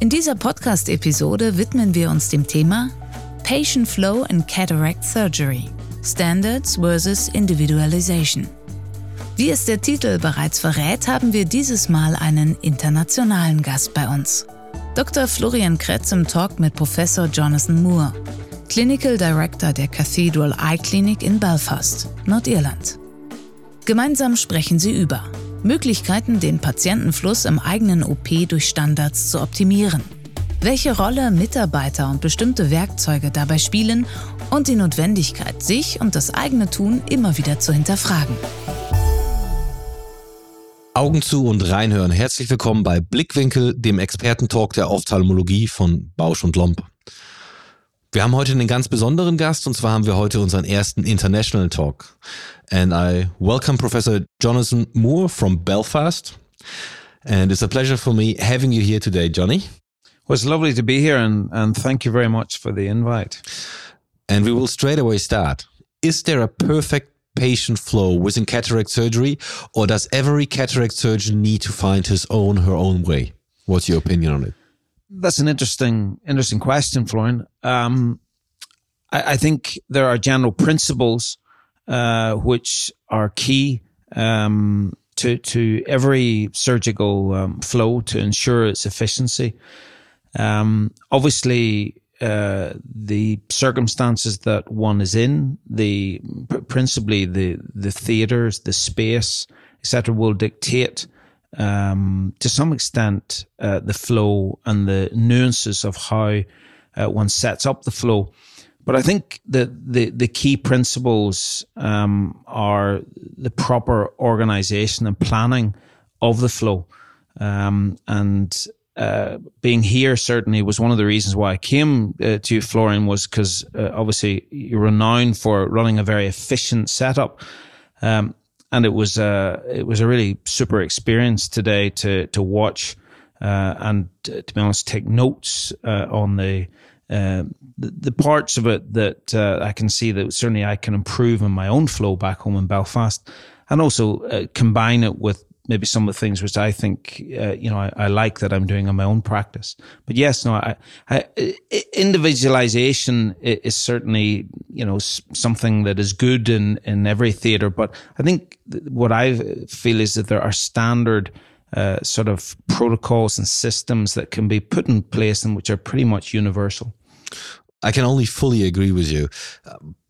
In dieser Podcast-Episode widmen wir uns dem Thema Patient Flow in Cataract Surgery Standards versus Individualization. Wie es der Titel bereits verrät, haben wir dieses Mal einen internationalen Gast bei uns. Dr. Florian Kretz im Talk mit Professor Jonathan Moore, Clinical Director der Cathedral Eye Clinic in Belfast, Nordirland. Gemeinsam sprechen sie über Möglichkeiten, den Patientenfluss im eigenen OP durch Standards zu optimieren, welche Rolle Mitarbeiter und bestimmte Werkzeuge dabei spielen und die Notwendigkeit, sich und das eigene Tun immer wieder zu hinterfragen. Augen zu und reinhören. Herzlich willkommen bei Blickwinkel, dem Expertentalk der Ophthalmologie von Bausch und Lomb. Wir haben heute einen ganz besonderen Gast und zwar haben wir heute unseren ersten International Talk. And I welcome Professor Jonathan Moore from Belfast. And it's a pleasure for me having you here today, Johnny. Well, it's lovely to be here and, and thank you very much for the invite. And we will straight away start. Is there a perfect patient flow within cataract surgery, or does every cataract surgeon need to find his own, her own way? What's your opinion on it? That's an interesting, interesting question, Florian. Um, I, I, think there are general principles uh, which are key um, to to every surgical um, flow to ensure its efficiency. Um, obviously, uh, the circumstances that one is in, the principally the the theaters, the space, etc., will dictate um, to some extent uh, the flow and the nuances of how uh, one sets up the flow. But I think that the the key principles um, are the proper organisation and planning of the flow, um, and uh, being here certainly was one of the reasons why I came uh, to Florian was because uh, obviously you're renowned for running a very efficient setup. Um, and it was uh, it was a really super experience today to to watch uh, and uh, to be honest take notes uh, on the, uh, the, the parts of it that I can see that certainly I can improve in my own flow back home in Belfast, and also combine it with maybe some of the things which I think, uh, you know, I, I, like that I'm doing in my own practice. But yes, no, I, I, individualization is certainly, you know, something that is good in, in every theater. But I think what I feel is that there are standard, uh, sort of protocols and systems that can be put in place and which are pretty much universal. I can only fully agree with you.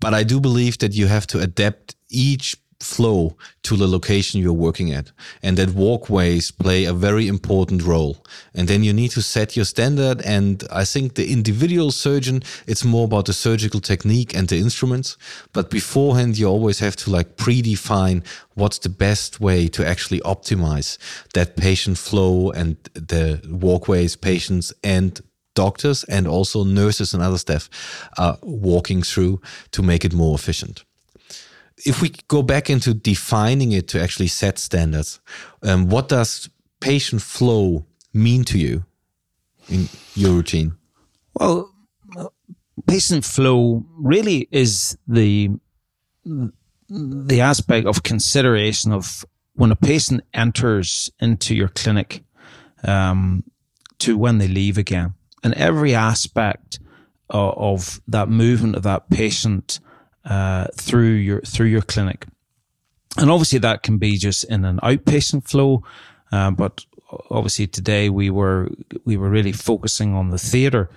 But I do believe that you have to adapt each flow to the location you're working at. And that walkways play a very important role. And then you need to set your standard. And i think the individual surgeon it's more about the surgical technique and the instruments. But beforehand you always have to like predefine what's the best way to actually optimize that patient flow and the walkways patients and doctors and also nurses and other staff are walking through to make it more efficient if we go back into defining it to actually set standards, um, what does patient flow mean to you in your routine? Well, patient flow really is the the aspect of consideration of when a patient enters into your clinic um, to when they leave again, and every aspect of, of that movement of that patient uh, through your through your clinic. And obviously that can be just in an outpatient flow, uh, but obviously today we were we were really focusing on the theatre.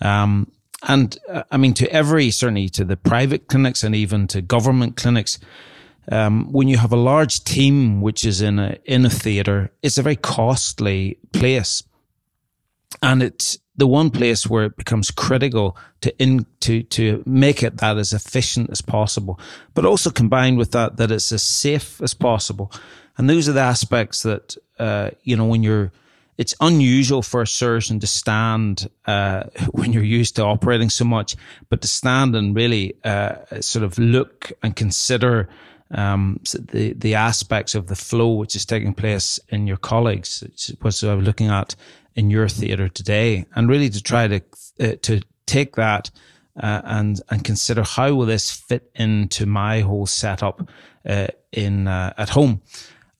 Um, and uh, I mean, to every certainly to the private clinics and even to government clinics, um, when you have a large team which is in a in a theatre, it's a very costly place, and it's the one place where it becomes critical to in to to make it that as efficient as possible, but also combined with that that it's as safe as possible. And those are the aspects that uh, you know when you're it's unusual for a surgeon to stand uh, when you're used to operating so much, but to stand and really uh, sort of look and consider um, the the aspects of the flow which is taking place in your colleagues, which was I was looking at in your theatre today, and really to try to uh, to take that uh, and and consider how will this fit into my whole setup uh, in uh, at home.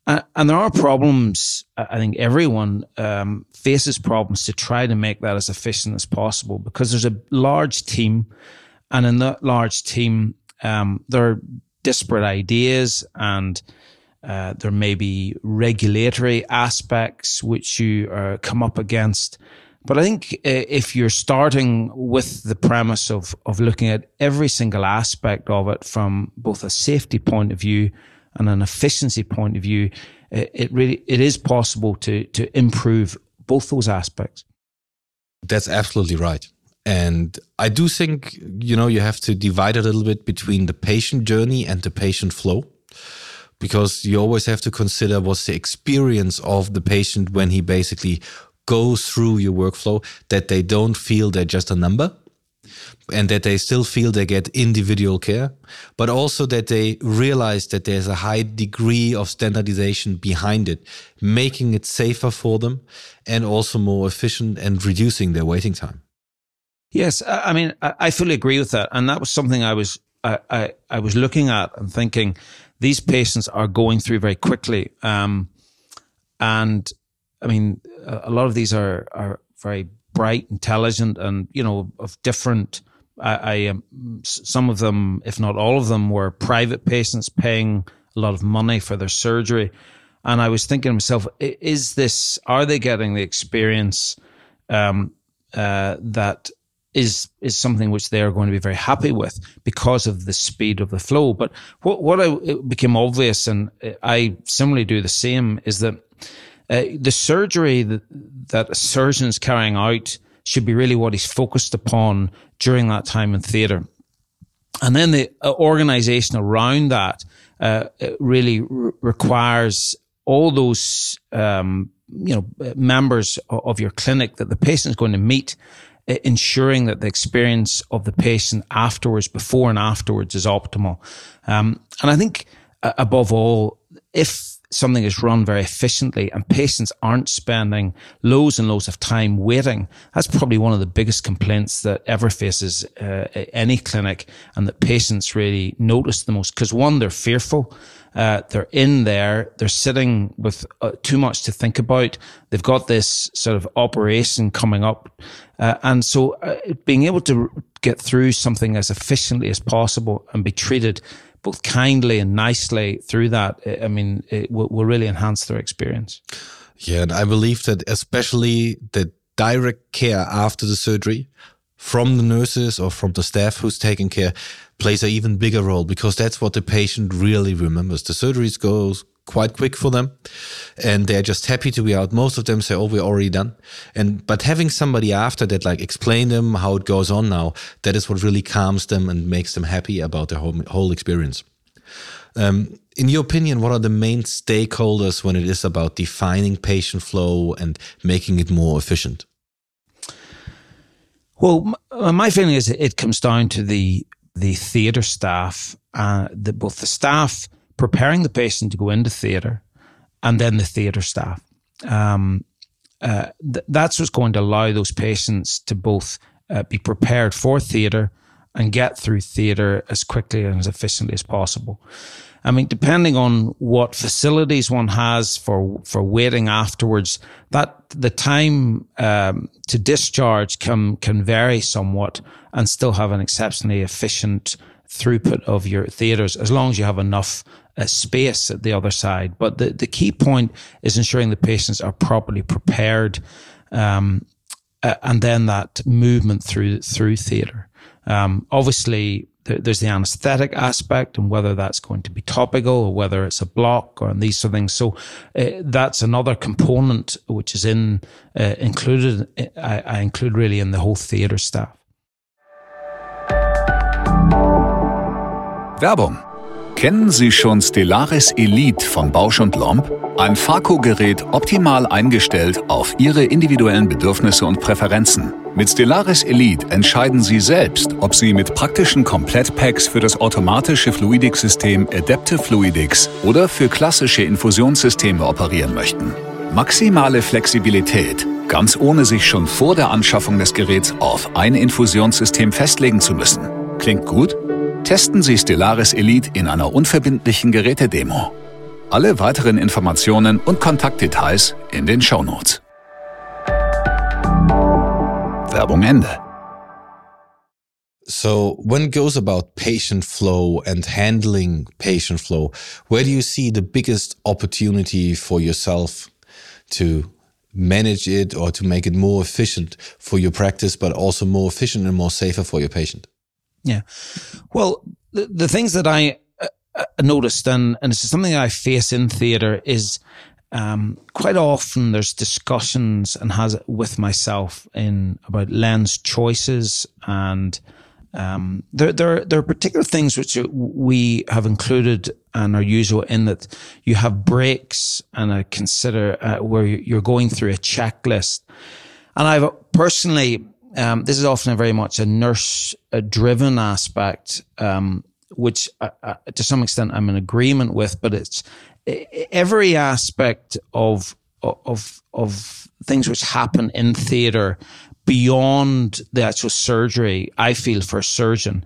Uh, and there are problems. I think everyone um, faces problems to try to make that as efficient as possible because there's a large team, and in that large team, um, there are disparate ideas and uh, there may be regulatory aspects which you uh, come up against. But I think uh, if you're starting with the premise of, of looking at every single aspect of it from both a safety point of view and an efficiency point of view, it, it really, it is possible to, to improve both those aspects. That's absolutely right. And I do think, you know, you have to divide a little bit between the patient journey and the patient flow because you always have to consider what's the experience of the patient when he basically goes through your workflow, that they don't feel they're just a number and that they still feel they get individual care, but also that they realize that there's a high degree of standardization behind it, making it safer for them and also more efficient and reducing their waiting time. Yes, I mean, I fully agree with that, and that was something I was I, I, was looking at and thinking these patients are going through very quickly, um, and I mean, a lot of these are are very bright, intelligent, and you know of different. I, I um, some of them, if not all of them, were private patients paying a lot of money for their surgery, and I was thinking to myself, is this? Are they getting the experience um, uh, that is is something which they are going to be very happy with because of the speed of the flow. But what what I, became obvious, and I similarly do the same, is that uh, the surgery that, that a surgeon is carrying out should be really what he's focused upon during that time in theatre. And then the uh, organization around that uh, really r- requires all those um, you know members of your clinic that the patient is going to meet ensuring that the experience of the patient afterwards, before and afterwards, is optimal. Um, and I think uh, above all, if something is run very efficiently and patients aren't spending loads and loads of time waiting, that's probably one of the biggest complaints that ever faces uh, any clinic and that patients really notice the most. Because one, they're fearful. Uh, they're in there. They're sitting with uh, too much to think about. They've got this sort of operation coming up. Uh, and so uh, being able to get through something as efficiently as possible and be treated both kindly and nicely through that, eh, I mean, it will, will really enhance their experience. Yeah. And I believe that especially the direct care after the surgery from the nurses or from the staff who's taking care plays an even bigger role because that's what the patient really remembers. The surgeries goes quite quick for them and they're just happy to be out. Most of them say, Oh, we're already done. And, but having somebody after that, like explain them how it goes on now, that is what really calms them and makes them happy about the whole, whole experience. Um, in your opinion, what are the main stakeholders when it is about defining patient flow and making it more efficient? Well, uh, my feeling is it comes down to the the theatre staff, uh, the, both the staff preparing the patient to go into theatre, and then the theatre staff. Um, uh, th- that's what's going to allow those patients to both uh, be prepared for theatre and get through theatre as quickly and as efficiently as possible. I mean, depending on what facilities one has for for waiting afterwards, that the time um, to discharge can can vary somewhat and still have an exceptionally efficient throughput of your theatres as long as you have enough uh, space at the other side. But the the key point is ensuring the patients are properly prepared, um, uh, and then that movement through through theatre. Um, obviously, there's the anesthetic aspect and whether that's going to be topical or whether it's a block or these sort of things. So uh, that's another component which is in uh, included. I, I, include really in the whole theatre staff. Werbung Kennen Sie schon Stellaris Elite von Bausch und Lomb? Ein Farco-Gerät optimal eingestellt auf Ihre individuellen Bedürfnisse und Präferenzen. Mit Stellaris Elite entscheiden Sie selbst, ob Sie mit praktischen Komplettpacks für das automatische Fluidics-System Adaptive Fluidics oder für klassische Infusionssysteme operieren möchten. Maximale Flexibilität, ganz ohne sich schon vor der Anschaffung des Geräts auf ein Infusionssystem festlegen zu müssen. Klingt gut? Testen Sie Stellaris Elite in einer unverbindlichen Gerätedemo. Alle weiteren Informationen und Kontaktdetails in den Shownotes. Werbung Ende. So, when it goes about patient flow and handling patient flow, where do you see the biggest opportunity for yourself to manage it or to make it more efficient for your practice, but also more efficient and more safer for your patient? Yeah. Well, the, the things that I uh, uh, noticed, and, and is something I face in theatre, is um, quite often there's discussions and has with myself in about lens choices and um, there, there, there are particular things which we have included and are usual in that you have breaks and I consider uh, where you're going through a checklist. And I've personally um, this is often very much a nurse driven aspect, um, which to some extent I'm in agreement with, but it's every aspect of, of, of things which happen in theater beyond the actual surgery, I feel for a surgeon,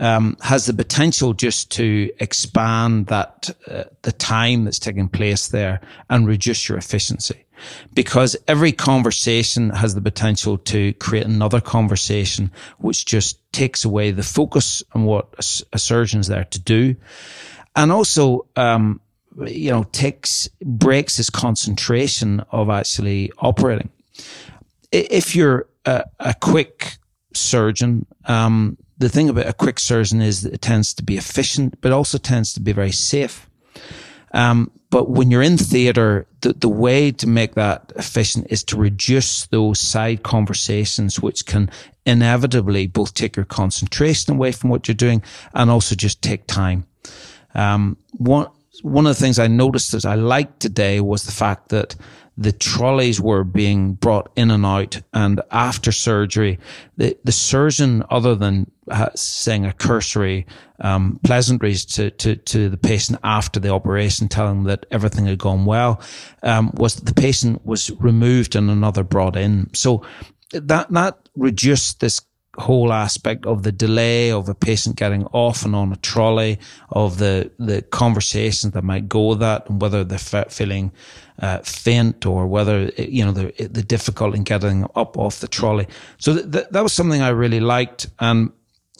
um, has the potential just to expand that, uh, the time that's taking place there and reduce your efficiency because every conversation has the potential to create another conversation, which just takes away the focus on what a, a surgeon's there to do. And also, um, you know, takes, breaks his concentration of actually operating. If you're a, a quick surgeon, um, the thing about a quick surgeon is that it tends to be efficient, but also tends to be very safe. Um, but when you're in theater, the, the way to make that efficient is to reduce those side conversations, which can inevitably both take your concentration away from what you're doing and also just take time. Um, one, one of the things I noticed that I liked today was the fact that the trolleys were being brought in and out. And after surgery, the, the surgeon, other than saying a cursory um, pleasantries to, to, to the patient after the operation, telling that everything had gone well, um, was that the patient was removed and another brought in. So that that reduced this whole aspect of the delay of a patient getting off and on a trolley, of the the conversations that might go with that, and whether they're feeling uh, faint or whether you know the the difficulty in getting up off the trolley. So th- th- that was something I really liked, and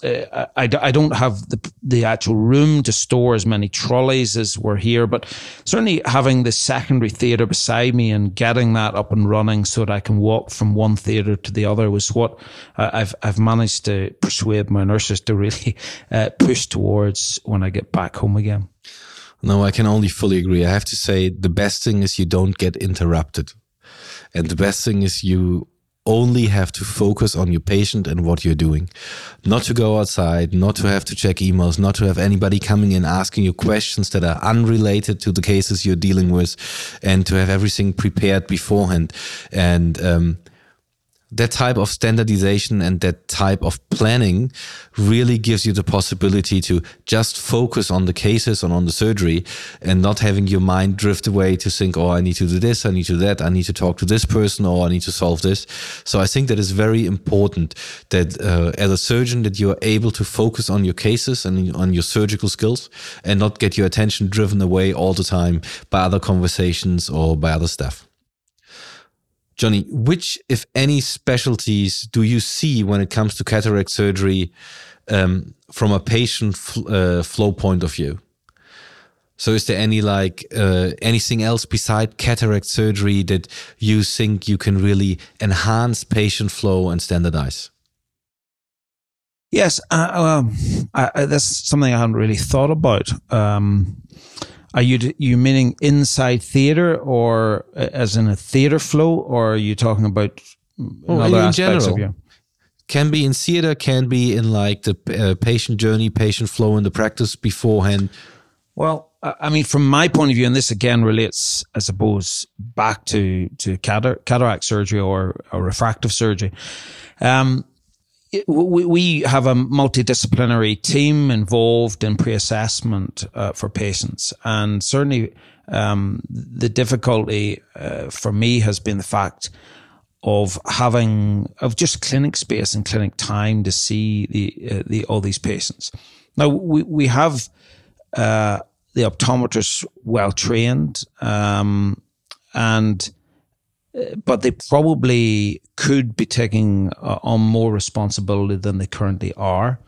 uh, I, I don't have the the actual room to store as many trolleys as were here, but certainly having the secondary theatre beside me and getting that up and running so that I can walk from one theatre to the other was what I've I've managed to persuade my nurses to really uh, push towards when I get back home again. No, I can only fully agree. I have to say the best thing is you don't get interrupted. And the best thing is you only have to focus on your patient and what you're doing. Not to go outside, not to have to check emails, not to have anybody coming in asking you questions that are unrelated to the cases you're dealing with, and to have everything prepared beforehand. And um, that type of standardization and that type of planning really gives you the possibility to just focus on the cases and on the surgery and not having your mind drift away to think, oh, I need to do this, I need to do that, I need to talk to this person, or I need to solve this. So I think that is very important that uh, as a surgeon that you are able to focus on your cases and on your surgical skills and not get your attention driven away all the time by other conversations or by other stuff. Johnny, which, if any, specialties do you see when it comes to cataract surgery um, from a patient uh, flow point of view? So, is there any like uh, anything else beside cataract surgery that you think you can really enhance patient flow and standardize? Yes, uh, um, I, that's something I haven't really thought about. Um, are you you meaning inside theater or uh, as in a theater flow, or are you talking about well, other aspects general. of you? Can be in theater, can be in like the uh, patient journey, patient flow in the practice beforehand. Well, I mean, from my point of view, and this again relates, I suppose, back to to cataract surgery or, or refractive surgery. Um, we, we have a multidisciplinary team involved in pre-assessment uh, for patients, and certainly um, the difficulty uh, for me has been the fact of having of just clinic space and clinic time to see the uh, the all these patients. Now we we have uh, the optometrists well trained, um, and but they probably could be taking uh, on more responsibility than they currently are.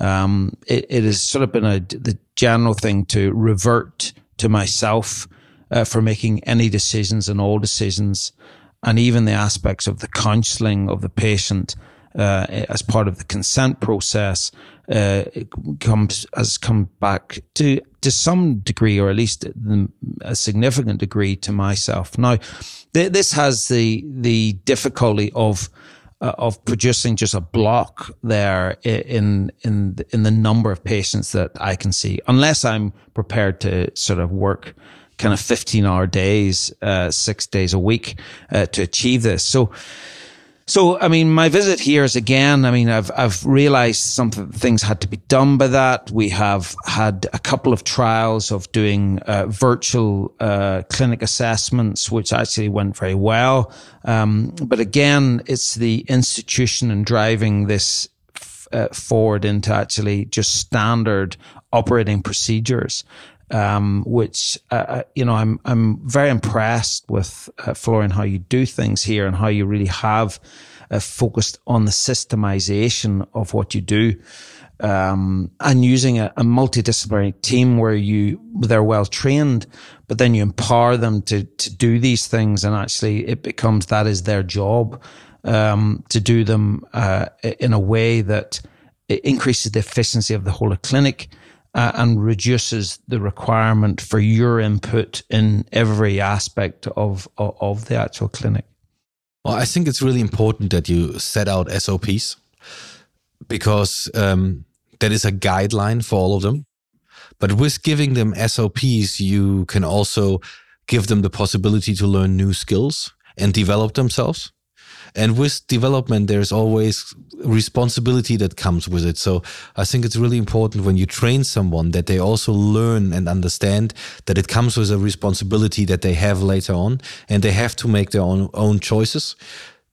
Um, it, it, has sort of been a the general thing to revert to myself uh, for making any decisions and all decisions, and even the aspects of the counselling of the patient uh, as part of the consent process uh, comes has come back to to some degree, or at least a significant degree, to myself. Now, th- this has the the difficulty of uh, of producing just a block there in in in the number of patients that I can see, unless I'm prepared to sort of work kind of 15 hour days, uh, six days a week uh, to achieve this. So so, I mean, my visit here is again, I mean, I've, I've realized some things had to be done by that. We have had a couple of trials of doing uh, virtual uh, clinic assessments, which actually went very well. Um, but again, it's the institution and driving this uh, forward into actually just standard operating procedures. Um, which uh, uh, you know I'm I'm very impressed with uh, Florian how you do things here and how you really have uh, focused on the systemization of what you do. Um, and using a, a, multidisciplinary team where you they're well trained, but then you empower them to to do these things, and actually it becomes that is their job um, to do them uh, in a way that increases the efficiency of the whole clinic uh, and reduces the requirement for your input in every aspect of, of, of the actual clinic. Well, I think it's really important that you set out SOPs because um, that is a guideline for all of them. But with giving them SOPs, you can also give them the possibility to learn new skills and develop themselves. And with development, there's always responsibility that comes with it. So I think it's really important when you train someone that they also learn and understand that it comes with a responsibility that they have later on and they have to make their own, own choices.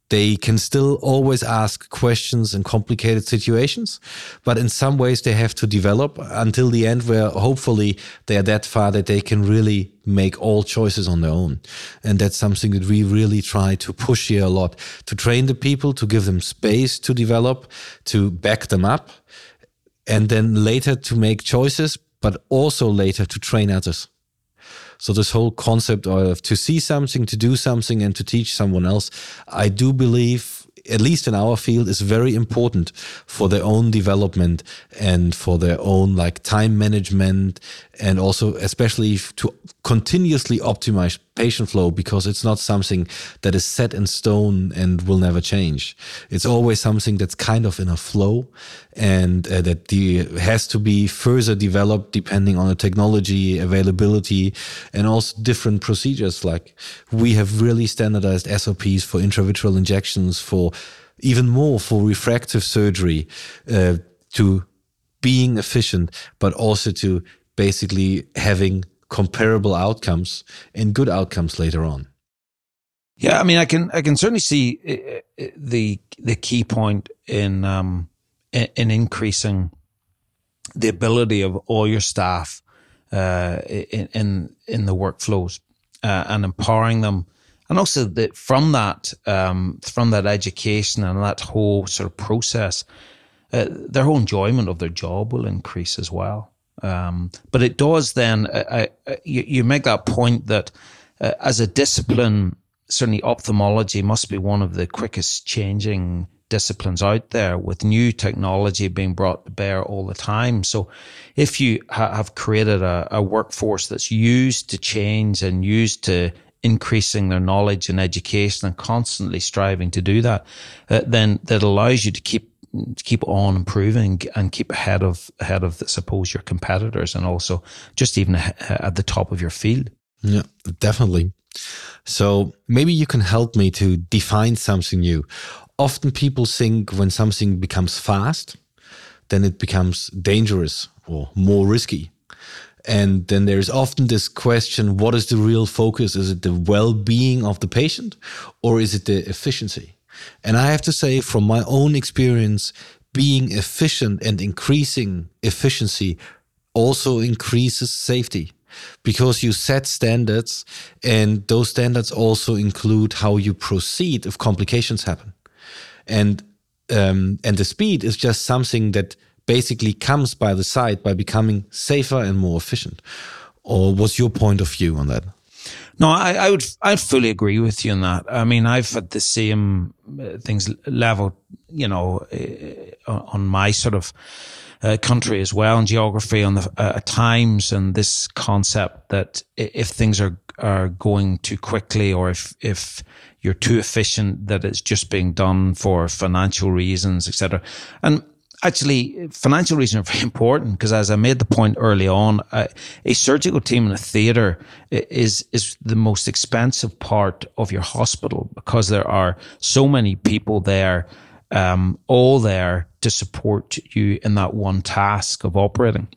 They can still always ask questions in complicated situations, but in some ways they have to develop until the end where hopefully they are that far that they can really make all choices on their own. And that's something that we really try to push here a lot to train the people, to give them space to develop, to back them up, and then later to make choices, but also later to train others. So this whole concept of to see something, to do something, and to teach someone else, I do believe at least in our field, is very important for their own development and for their own like time management and also especially to continuously optimize patient flow because it's not something that is set in stone and will never change. It's always something that's kind of in a flow and uh, that the, has to be further developed depending on the technology availability and also different procedures. Like we have really standardized SOPs for intravitreal injections for even more for refractive surgery uh, to being efficient, but also to basically having comparable outcomes and good outcomes later on. Yeah, I mean, I can I can certainly see uh, uh, the the key point in um, in increasing the ability of all your staff uh, in, in the workflows uh, and empowering them, and also that from that um, from that education and that whole sort of process, uh, their whole enjoyment of their job will increase as well. Um, but it does then, uh, uh, you, you, make that point that uh, as a discipline, certainly ophthalmology must be one of the quickest changing disciplines out there with new technology being brought to bear all the time. So if you ha- have created a, a workforce that's used to change and used to increasing their knowledge and education and constantly striving to do that, uh, then that allows you to keep keep on improving and keep ahead of ahead of, suppose, your competitors, and also just even at the top of your field. Yeah, definitely. So maybe you can help me to define something new. Often people think when something becomes fast, then it becomes dangerous or more risky. And then there's often this question what is the real focus? Is it the well being of the patient or is it the efficiency? And I have to say, from my own experience, being efficient and increasing efficiency also increases safety because you set standards and those standards also include how you proceed if complications happen and um, and the speed is just something that basically comes by the side by becoming safer and more efficient. Or what's your point of view on that? No, I, I would, I fully agree with you on that. I mean, I've had the same uh, things level, you know, uh, on my sort of uh, country as well and geography on the uh, times and this concept that if things are are going too quickly or if if you're too efficient that it's just being done for financial reasons etc and actually financial reasons are very important because as I made the point early on, uh, a surgical team in a theatre is is the most expensive part of your hospital because there are so many people there um, all there to support you in that one task of operating.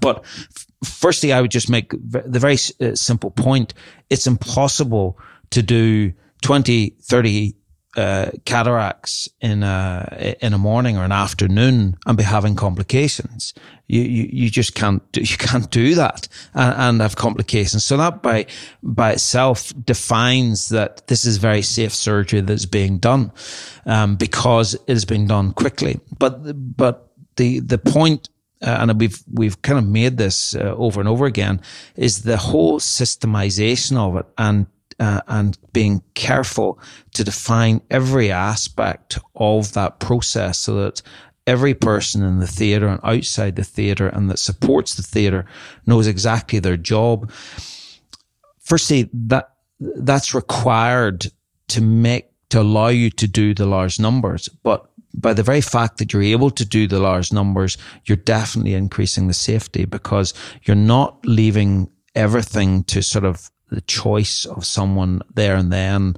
But f- firstly, I would just make the very uh, simple point. It's impossible to do 20, 30 uh, cataracts in a in a morning or an afternoon and be having complications. You you, you just can't do, you can't do that and, and have complications. So that by by itself defines that this is very safe surgery that's being done um, because it has been done quickly. But but the the point uh, and we've we've kind of made this uh, over and over again, is the whole systemization of it and uh, and being careful to define every aspect of that process so that every person in the theatre and outside the theatre and that supports the theatre knows exactly their job. Firstly, that that's required to make to allow you to do the large numbers, but by the very fact that you're able to do the large numbers, you're definitely increasing the safety because you're not leaving everything to sort of the choice of someone there and then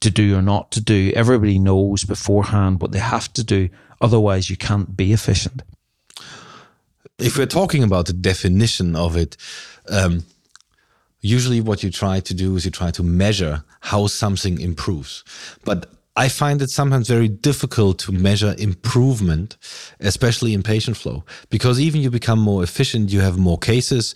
to do or not to do. Everybody knows beforehand what they have to do. Otherwise, you can't be efficient. If we're talking about the definition of it, um, usually what you try to do is you try to measure how something improves. But I find it sometimes very difficult to measure improvement, especially in patient flow, because even you become more efficient, you have more cases.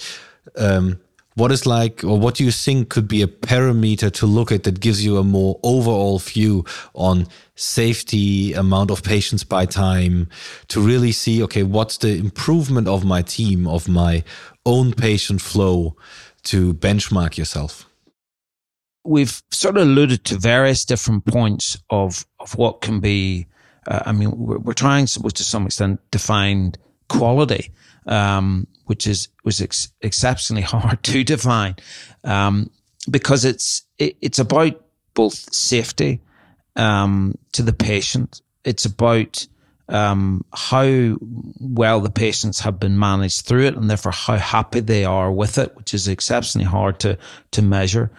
Um, what is like or what do you think could be a parameter to look at that gives you a more overall view on safety amount of patients by time to really see okay what's the improvement of my team of my own patient flow to benchmark yourself? We've sort of alluded to various different points of of what can be uh, i mean we're, we're trying to some extent define quality um, which is was ex- exceptionally hard to define um, because it's it, it's about both safety um, to the patient. It's about um, how well the patients have been managed through it, and therefore how happy they are with it, which is exceptionally hard to to measure.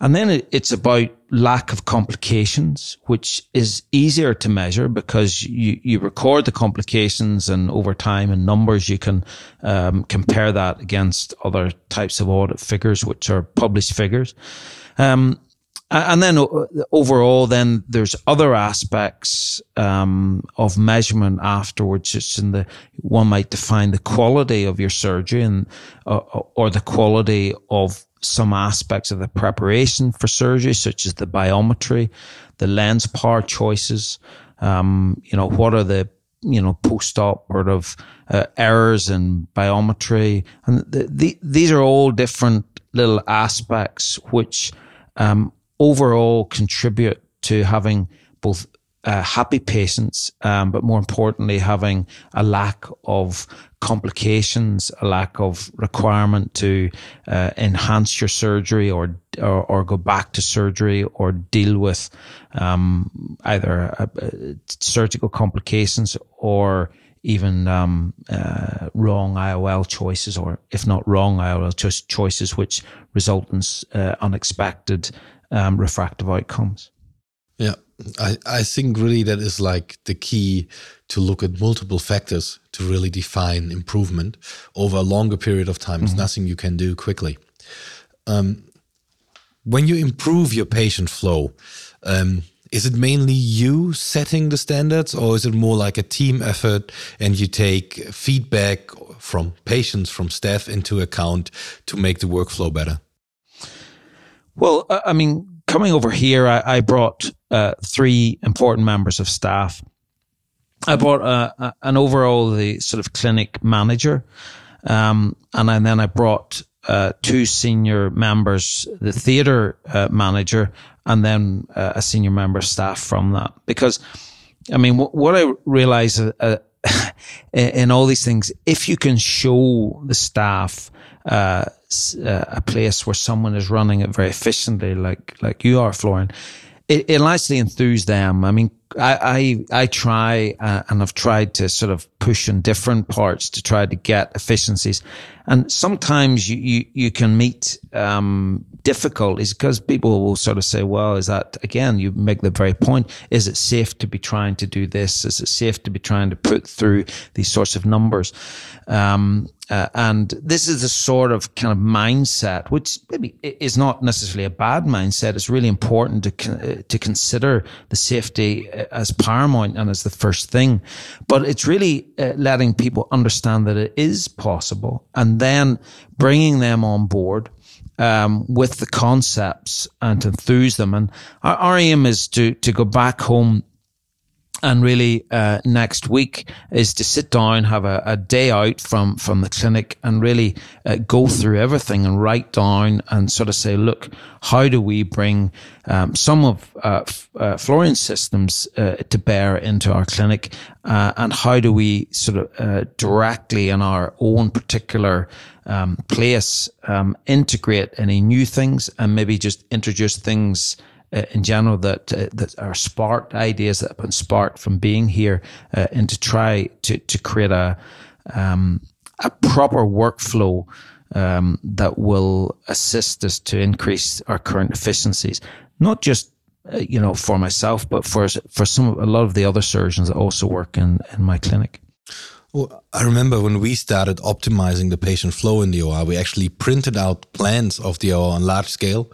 And then it, it's about lack of complications, which is easier to measure because you, you record the complications and over time in numbers, you can um, compare that against other types of audit figures, which are published figures. Um, and then overall, then there's other aspects um, of measurement afterwards. It's in the one might define the quality of your surgery and uh, or the quality of some aspects of the preparation for surgery, such as the biometry, the lens power choices. Um, you know, what are the you know post-operative uh, errors in biometry, and the, the, these are all different little aspects which um, overall contribute to having both uh, happy patients, um, but more importantly, having a lack of complications, a lack of requirement to uh, enhance your surgery or, or, or go back to surgery or deal with um, either uh, surgical complications or even um, uh, wrong IOL choices, or if not wrong IOL choices, which result in uh, unexpected um, refractive outcomes. Yeah, I, I think really that is like the key to look at multiple factors to really define improvement over a longer period of time. It's mm-hmm. nothing you can do quickly. Um, when you improve your patient flow, um, is it mainly you setting the standards or is it more like a team effort and you take feedback from patients from staff into account to make the workflow better well i mean coming over here i, I brought uh, three important members of staff i brought uh, an overall the sort of clinic manager um, and then i brought uh, two senior members, the theatre uh, manager, and then uh, a senior member of staff from that. Because, I mean, w- what I realize in all these things, if you can show the staff uh, a place where someone is running it very efficiently, like like you are, Florian, it, it actually enthuse them. I mean, I, I, I try uh, and I've tried to sort of push in different parts to try to get efficiencies. And sometimes you, you, you can meet, um, difficulties because people will sort of say, well, is that, again, you make the very point. Is it safe to be trying to do this? Is it safe to be trying to put through these sorts of numbers? Um, uh, and this is the sort of kind of mindset, which maybe is not necessarily a bad mindset. It's really important to uh, to consider the safety uh, as paramount and as the first thing. But it's really uh, letting people understand that it is possible, and then bringing them on board. Um, with the concepts and to enthuse them. And our, our aim is to, to go back home and really uh, next week is to sit down, have a, a, day out from from the clinic, and really uh, go through everything and write down and sort of say, look, how do we bring um, some of uh, uh Florian's systems uh, to bear into our clinic, uh, and how do we sort of directly in our own particular um, place um, integrate any new things and maybe just introduce things uh, in general that uh, that are sparked ideas that have been sparked from being here, uh, and to try to to create a um, a proper workflow um, that will assist us to increase our current efficiencies, not just uh, you know for myself, but for for some a lot of the other surgeons that also work in in my clinic. Well, I remember when we started optimizing the patient flow in the OR, we actually printed out plans of the OR on large scale,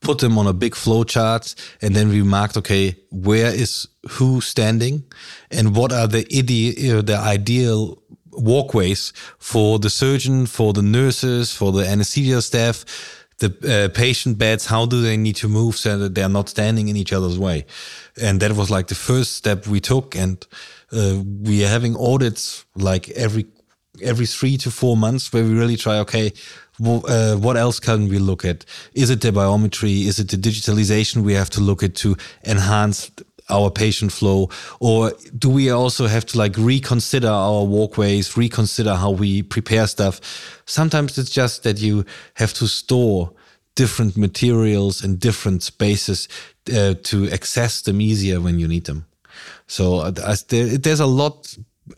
put them on a big flow chart, and then we marked, okay, where is who standing and what are the ide- uh, the ideal walkways for the surgeon, for the nurses, for the anesthesia staff, the uh, patient beds, how do they need to move so that they're not standing in each other's way? And that was like the first step we took. And uh, we are having audits like every every three to four months where we really try okay uh, what else can we look at? Is it the biometry? Is it the digitalization we have to look at to enhance our patient flow? Or do we also have to like reconsider our walkways reconsider how we prepare stuff? Sometimes it's just that you have to store different materials in different spaces uh, to access them easier when you need them so uh, there, there's a lot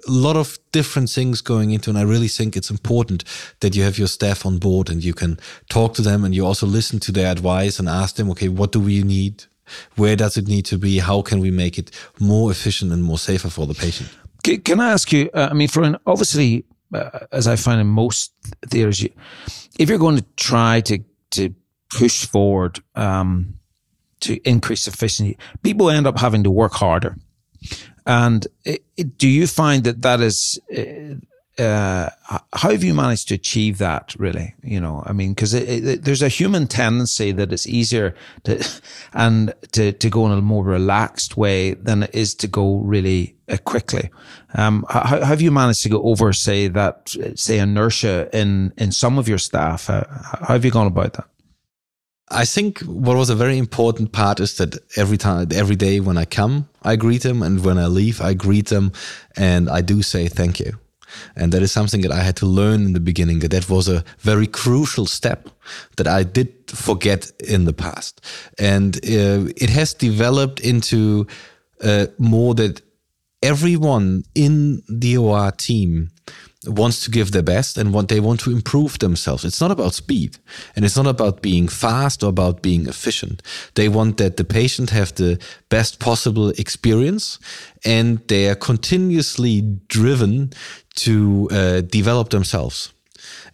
a lot of different things going into and i really think it's important that you have your staff on board and you can talk to them and you also listen to their advice and ask them okay what do we need? Where does it need to be? How can we make it more efficient and more safer for the patient? Can i ask you uh, i mean for an obviously uh, as i find in most theaters you, if you're going to try to to push forward um, to increase efficiency people end up having to work harder and it, it, do you find that that is, uh, uh how have you managed to achieve that really? You know, I mean, cause it, there's a human tendency that it's easier to, and to, to go in a more relaxed way than it is to go really uh, quickly. Um, how, how, have you managed to go over, say that, say inertia in, in some of your staff? how have you gone about that? I think what was a very important part is that every time, every day when I come, I greet them, and when I leave, I greet them, and I do say thank you. And that is something that I had to learn in the beginning. That that was a very crucial step that I did forget in the past, and uh, it has developed into uh, more that everyone in the OR team wants to give their best and what they want to improve themselves. It's not about speed and it's not about being fast or about being efficient. They want that the patient have the best possible experience and they are continuously driven to uh, develop themselves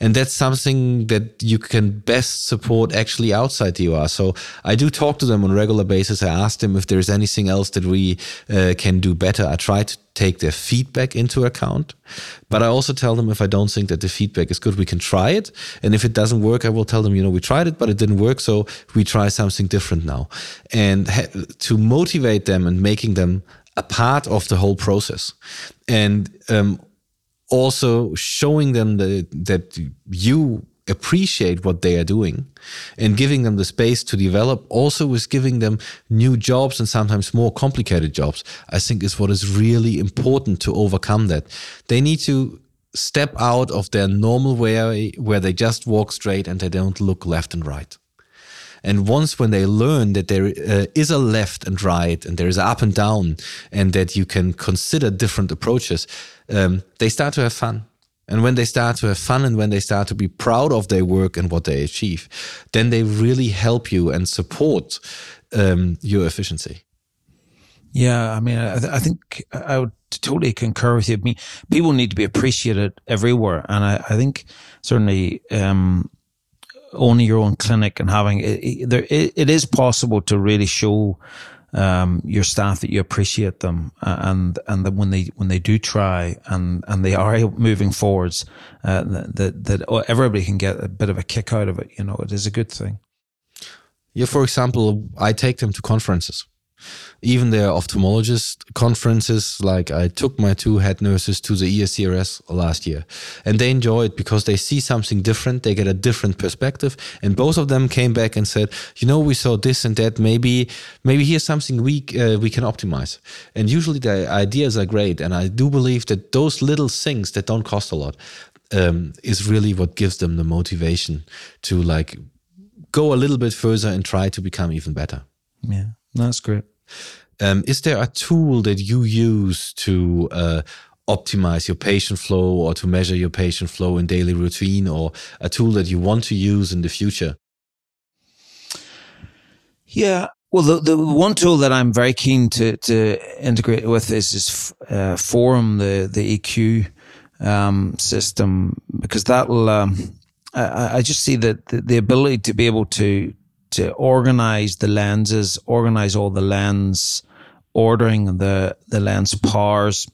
and that's something that you can best support actually outside the OR. So I do talk to them on a regular basis. I ask them if there's anything else that we uh, can do better. I try to take their feedback into account, but I also tell them if I don't think that the feedback is good, we can try it. And if it doesn't work, I will tell them, you know, we tried it, but it didn't work. So we try something different now. And to motivate them and making them a part of the whole process. And um, also showing them that, that you appreciate what they are doing and giving them the space to develop also is giving them new jobs and sometimes more complicated jobs i think is what is really important to overcome that. They need to step out of their normal way where they just walk straight and they don't look left and right. And once when they learn that there uh, is a left and right and there is up and down and that you can consider different approaches, um, they start to have fun. And when they start to have fun and when they start to be proud of their work and what they achieve, then they really help you and support um, your efficiency. Yeah, I mean, I, th- I, think I would totally concur with you. I mean, people need to be appreciated everywhere, and I, I think certainly um, owning your own clinic and having it, there, it, it is possible to really show um, your staff that you appreciate them uh, and and that when they when they do try and and they are moving forwards uh, that that everybody can get a bit of a kick out of it you know it is a good thing. Yeah for example i take them to conferences even their ophthalmologist conferences, like I took my two head nurses to the ESCRS last year, and they enjoy it because they see something different. They get a different perspective, and both of them came back and said, "You know, we saw this and that. Maybe, maybe here's something we uh, we can optimize." And usually the ideas are great, and I do believe that those little things that don't cost a lot um, is really what gives them the motivation to like go a little bit further and try to become even better. Yeah, that's great. Um, is there a tool that you use to uh, optimize your patient flow or to measure your patient flow in daily routine or a tool that you want to use in the future? Yeah. Well, the, the one tool that I'm very keen to, to integrate with is, is uh, Forum, the, the EQ um, system, because that will, um, I, I, just see that the, the ability to be able to to organize the lenses, organize all the lens ordering, the the lens powers,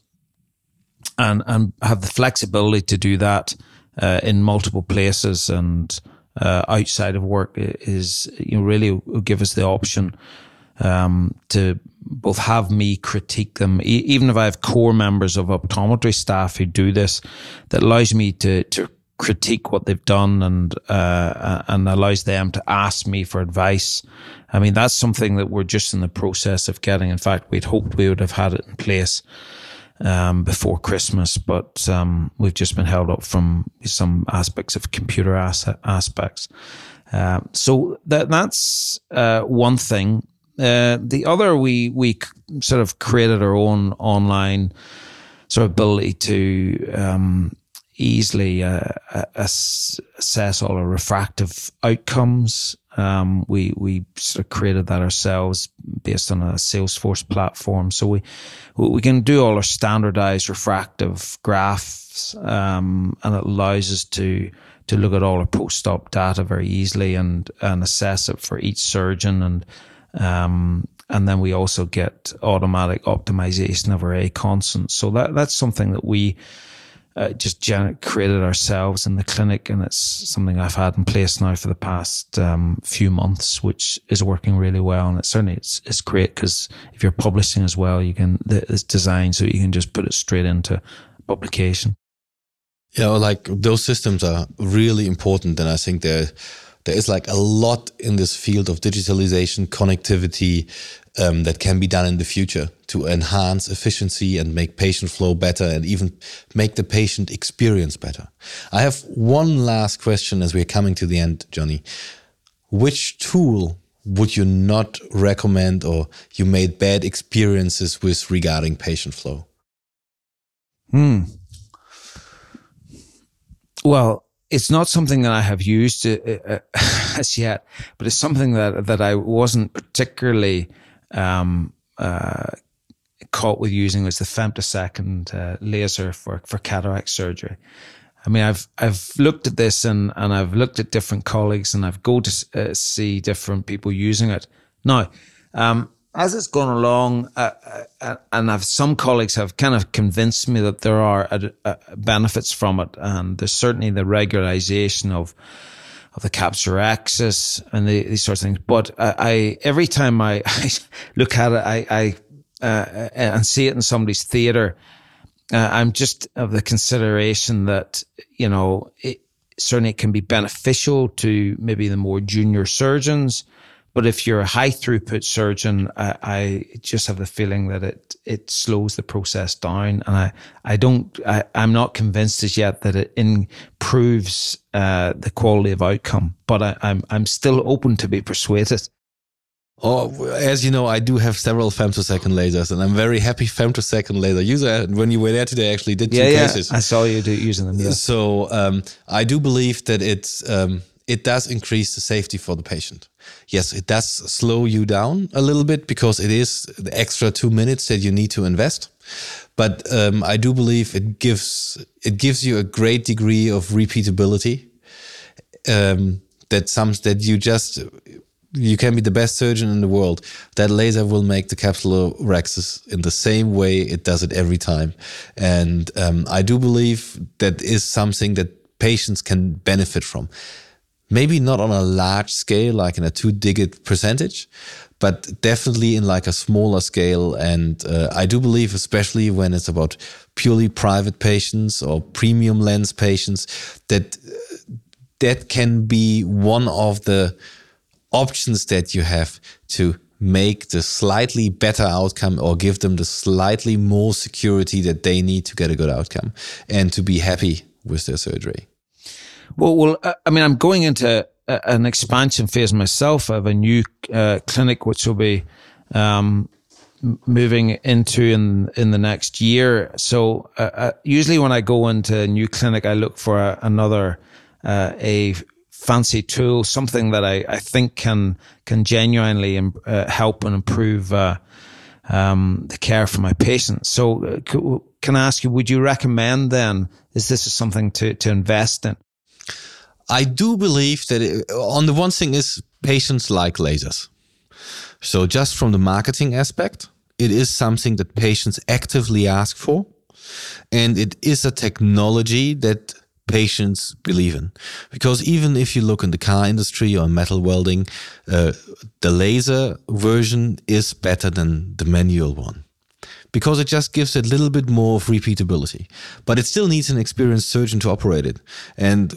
and and have the flexibility to do that uh, in multiple places. And uh, outside of work is you know really give us the option um, to both have me critique them, e- even if I have core members of optometry staff who do this, that allows me to to critique what they've done and uh, and allows them to ask me for advice. I mean, that's something that we're just in the process of getting. In fact, we'd hoped we would have had it in place um, before Christmas, but um, we've just been held up from some aspects of computer asset aspects. Uh, so that that's uh, one thing. Uh, the other, we we sort of created our own online sort of ability to um, easily uh, assess all our refractive outcomes. Um, we we sort of created that ourselves based on a Salesforce platform, so we we can do all our standardized refractive graphs, um, and it allows us to to look at all our post-op data very easily and and assess it for each surgeon and um, and then we also get automatic optimization of our A constants. So that that's something that we uh, just gen- created ourselves in the clinic, and it's something I've had in place now for the past um, few months, which is working really well. And it's certainly it's it's great because if you're publishing as well, you can it's designed so you can just put it straight into publication. Yeah, like those systems are really important, and I think they're there is like a lot in this field of digitalization, connectivity um, that can be done in the future to enhance efficiency and make patient flow better and even make the patient experience better. I have one last question as we're coming to the end, Johnny. Which tool would you not recommend or you made bad experiences with regarding patient flow? Hmm. Well, it's not something that I have used uh, uh, as yet, but it's something that that I wasn't particularly um, uh, caught with using was the femtosecond uh, laser for for cataract surgery. I mean, I've I've looked at this and and I've looked at different colleagues and I've go to uh, see different people using it. Now, um, as it's gone along, uh, uh, and I've some colleagues have kind of convinced me that there are uh, uh benefits from it, and there's certainly the regularization of of the capsulorhexis and the, these sorts of things. But I, I every time I, I, look at it, I, I uh, and see it in somebody's theater, uh, I'm just of the consideration that you know it, certainly it can be beneficial to maybe the more junior surgeons but if you're a high throughput surgeon, I, I, just have the feeling that it it slows the process down, and I I don't I, I'm not convinced as yet that it improves uh, the quality of outcome. But I, I'm I'm still open to be persuaded. Oh, as you know, I do have several femtosecond lasers, and I'm very happy femtosecond laser user. When you were there today, I actually did two yeah, cases. I saw you do, using them. Yeah. So um, I do believe that it's um, it does increase the safety for the patient. Yes, it does slow you down a little bit because it is the extra two minutes that you need to invest. But um, I do believe it gives it gives you a great degree of repeatability. Um, that some that you just you can be the best surgeon in the world. That laser will make the capsular capsulorhexis in the same way it does it every time. And um, I do believe that is something that patients can benefit from maybe not on a large scale, like in a two digit percentage, but definitely in like a smaller scale. And uh, I do believe, especially when it's about purely private patients or premium lens patients, that uh, that can be one of the options that you have to make the slightly better outcome or give them the slightly more security that they need to get a good outcome and to be happy with their surgery. Well, well, uh, I mean, I'm going into an expansion phase myself of a new uh, clinic, which will be um, moving into in in the next year. So uh, uh, usually when I go into a new clinic, I look for a, another uh, a fancy tool, something that I, I think can can genuinely uh, help and improve um, the care for my patients. So can I ask you, would you recommend then? Is this something to to invest in? I do believe that it, on the one thing is patients like lasers. So just from the marketing aspect, it is something that patients actively ask for. And it is a technology that patients believe in. Because even if you look in the car industry or metal welding, uh, the laser version is better than the manual one because it just gives it a little bit more of repeatability. But it still needs an experienced surgeon to operate it. And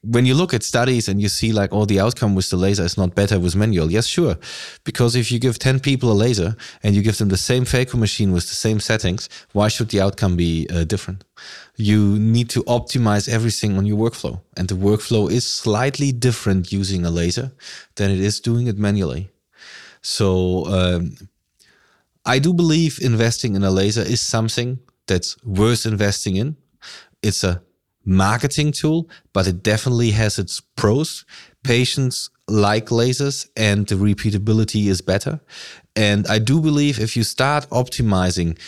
when you look at studies and you see like, oh, the outcome with the laser is not better with manual. Yes, sure. Because if you give 10 people a laser and you give them the same phaco machine with the same settings, why should the outcome be uh, different? You need to optimize everything on your workflow. And the workflow is slightly different using a laser than it is doing it manually. So, um, I do believe investing in a laser is something that's worth investing in. It's a marketing tool, but it definitely has its pros. Patients like lasers and the repeatability is better. And I do believe if you start optimizing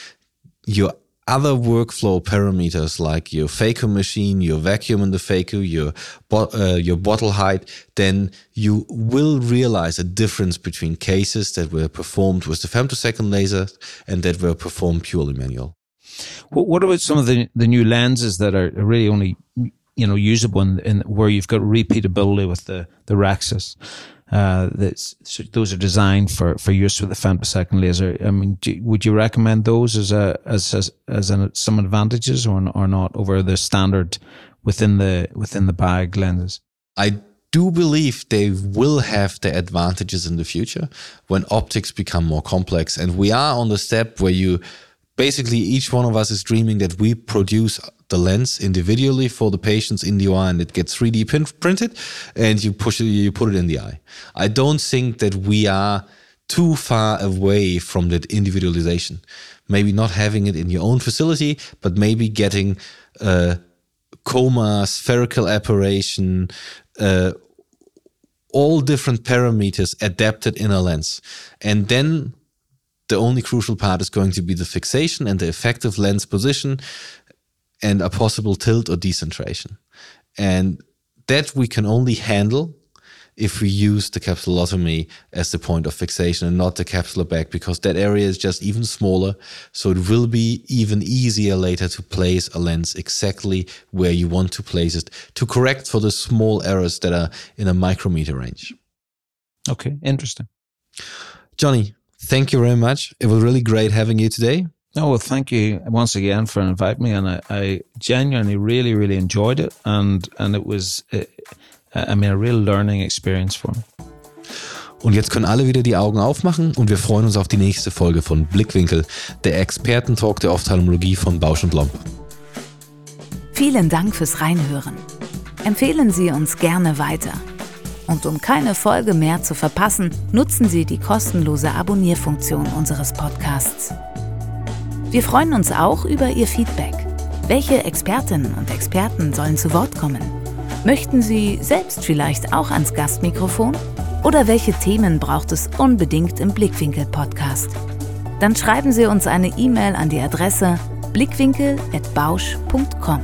your other workflow parameters like your phaco machine, your vacuum in the phaco, your uh, your bottle height, then you will realize a difference between cases that were performed with the femtosecond laser and that were performed purely manual. What about some of the the new lenses that are really only you know usable in, in where you've got repeatability with the the Rhexis? Uh, that's those are designed for, for use with the femtosecond laser. I mean, do, would you recommend those as a as as, as an, some advantages or or not over the standard within the within the bag lenses? I do believe they will have their advantages in the future when optics become more complex. And we are on the step where you basically each one of us is dreaming that we produce the lens individually for the patients in the eye and it gets 3D pin- printed and you push it, you put it in the eye. I don't think that we are too far away from that individualization. Maybe not having it in your own facility, but maybe getting uh, coma, spherical aberration, uh, all different parameters adapted in a lens. And then the only crucial part is going to be the fixation and the effective lens position and a possible tilt or decentration. And that we can only handle if we use the capsulotomy as the point of fixation and not the capsular bag because that area is just even smaller. So it will be even easier later to place a lens exactly where you want to place it to correct for the small errors that are in a micrometer range. Okay, interesting. Johnny, thank you very much. It was really great having you today. No, well, thank you once again for inviting me, and I, I genuinely, really, really enjoyed it, and and it was, uh, I mean, a real learning experience for me. Und jetzt können alle wieder die Augen aufmachen und wir freuen uns auf die nächste Folge von Blickwinkel, der Expertentalk der Ophthalmologie von Bausch und Lomb. Vielen Dank fürs Reinhören. Empfehlen Sie uns gerne weiter. Und um keine Folge mehr zu verpassen, nutzen Sie die kostenlose Abonnierfunktion unseres Podcasts. Wir freuen uns auch über Ihr Feedback. Welche Expertinnen und Experten sollen zu Wort kommen? Möchten Sie selbst vielleicht auch ans Gastmikrofon? Oder welche Themen braucht es unbedingt im Blickwinkel-Podcast? Dann schreiben Sie uns eine E-Mail an die Adresse blickwinkel.bausch.com.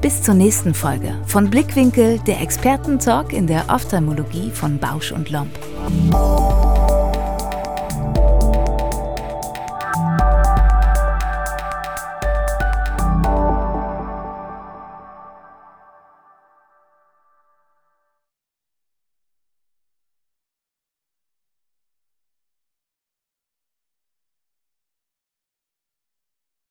Bis zur nächsten Folge von Blickwinkel, der Expertentalk in der Ophthalmologie von Bausch und Lomb.